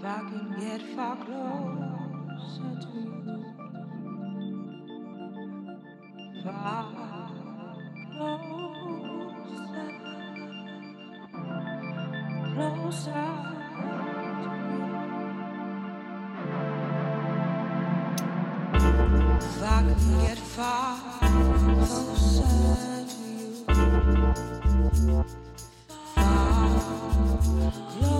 If I could get far closer to you, far closer, closer to you. If I could get far closer to you, far closer.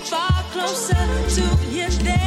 far closer to his day.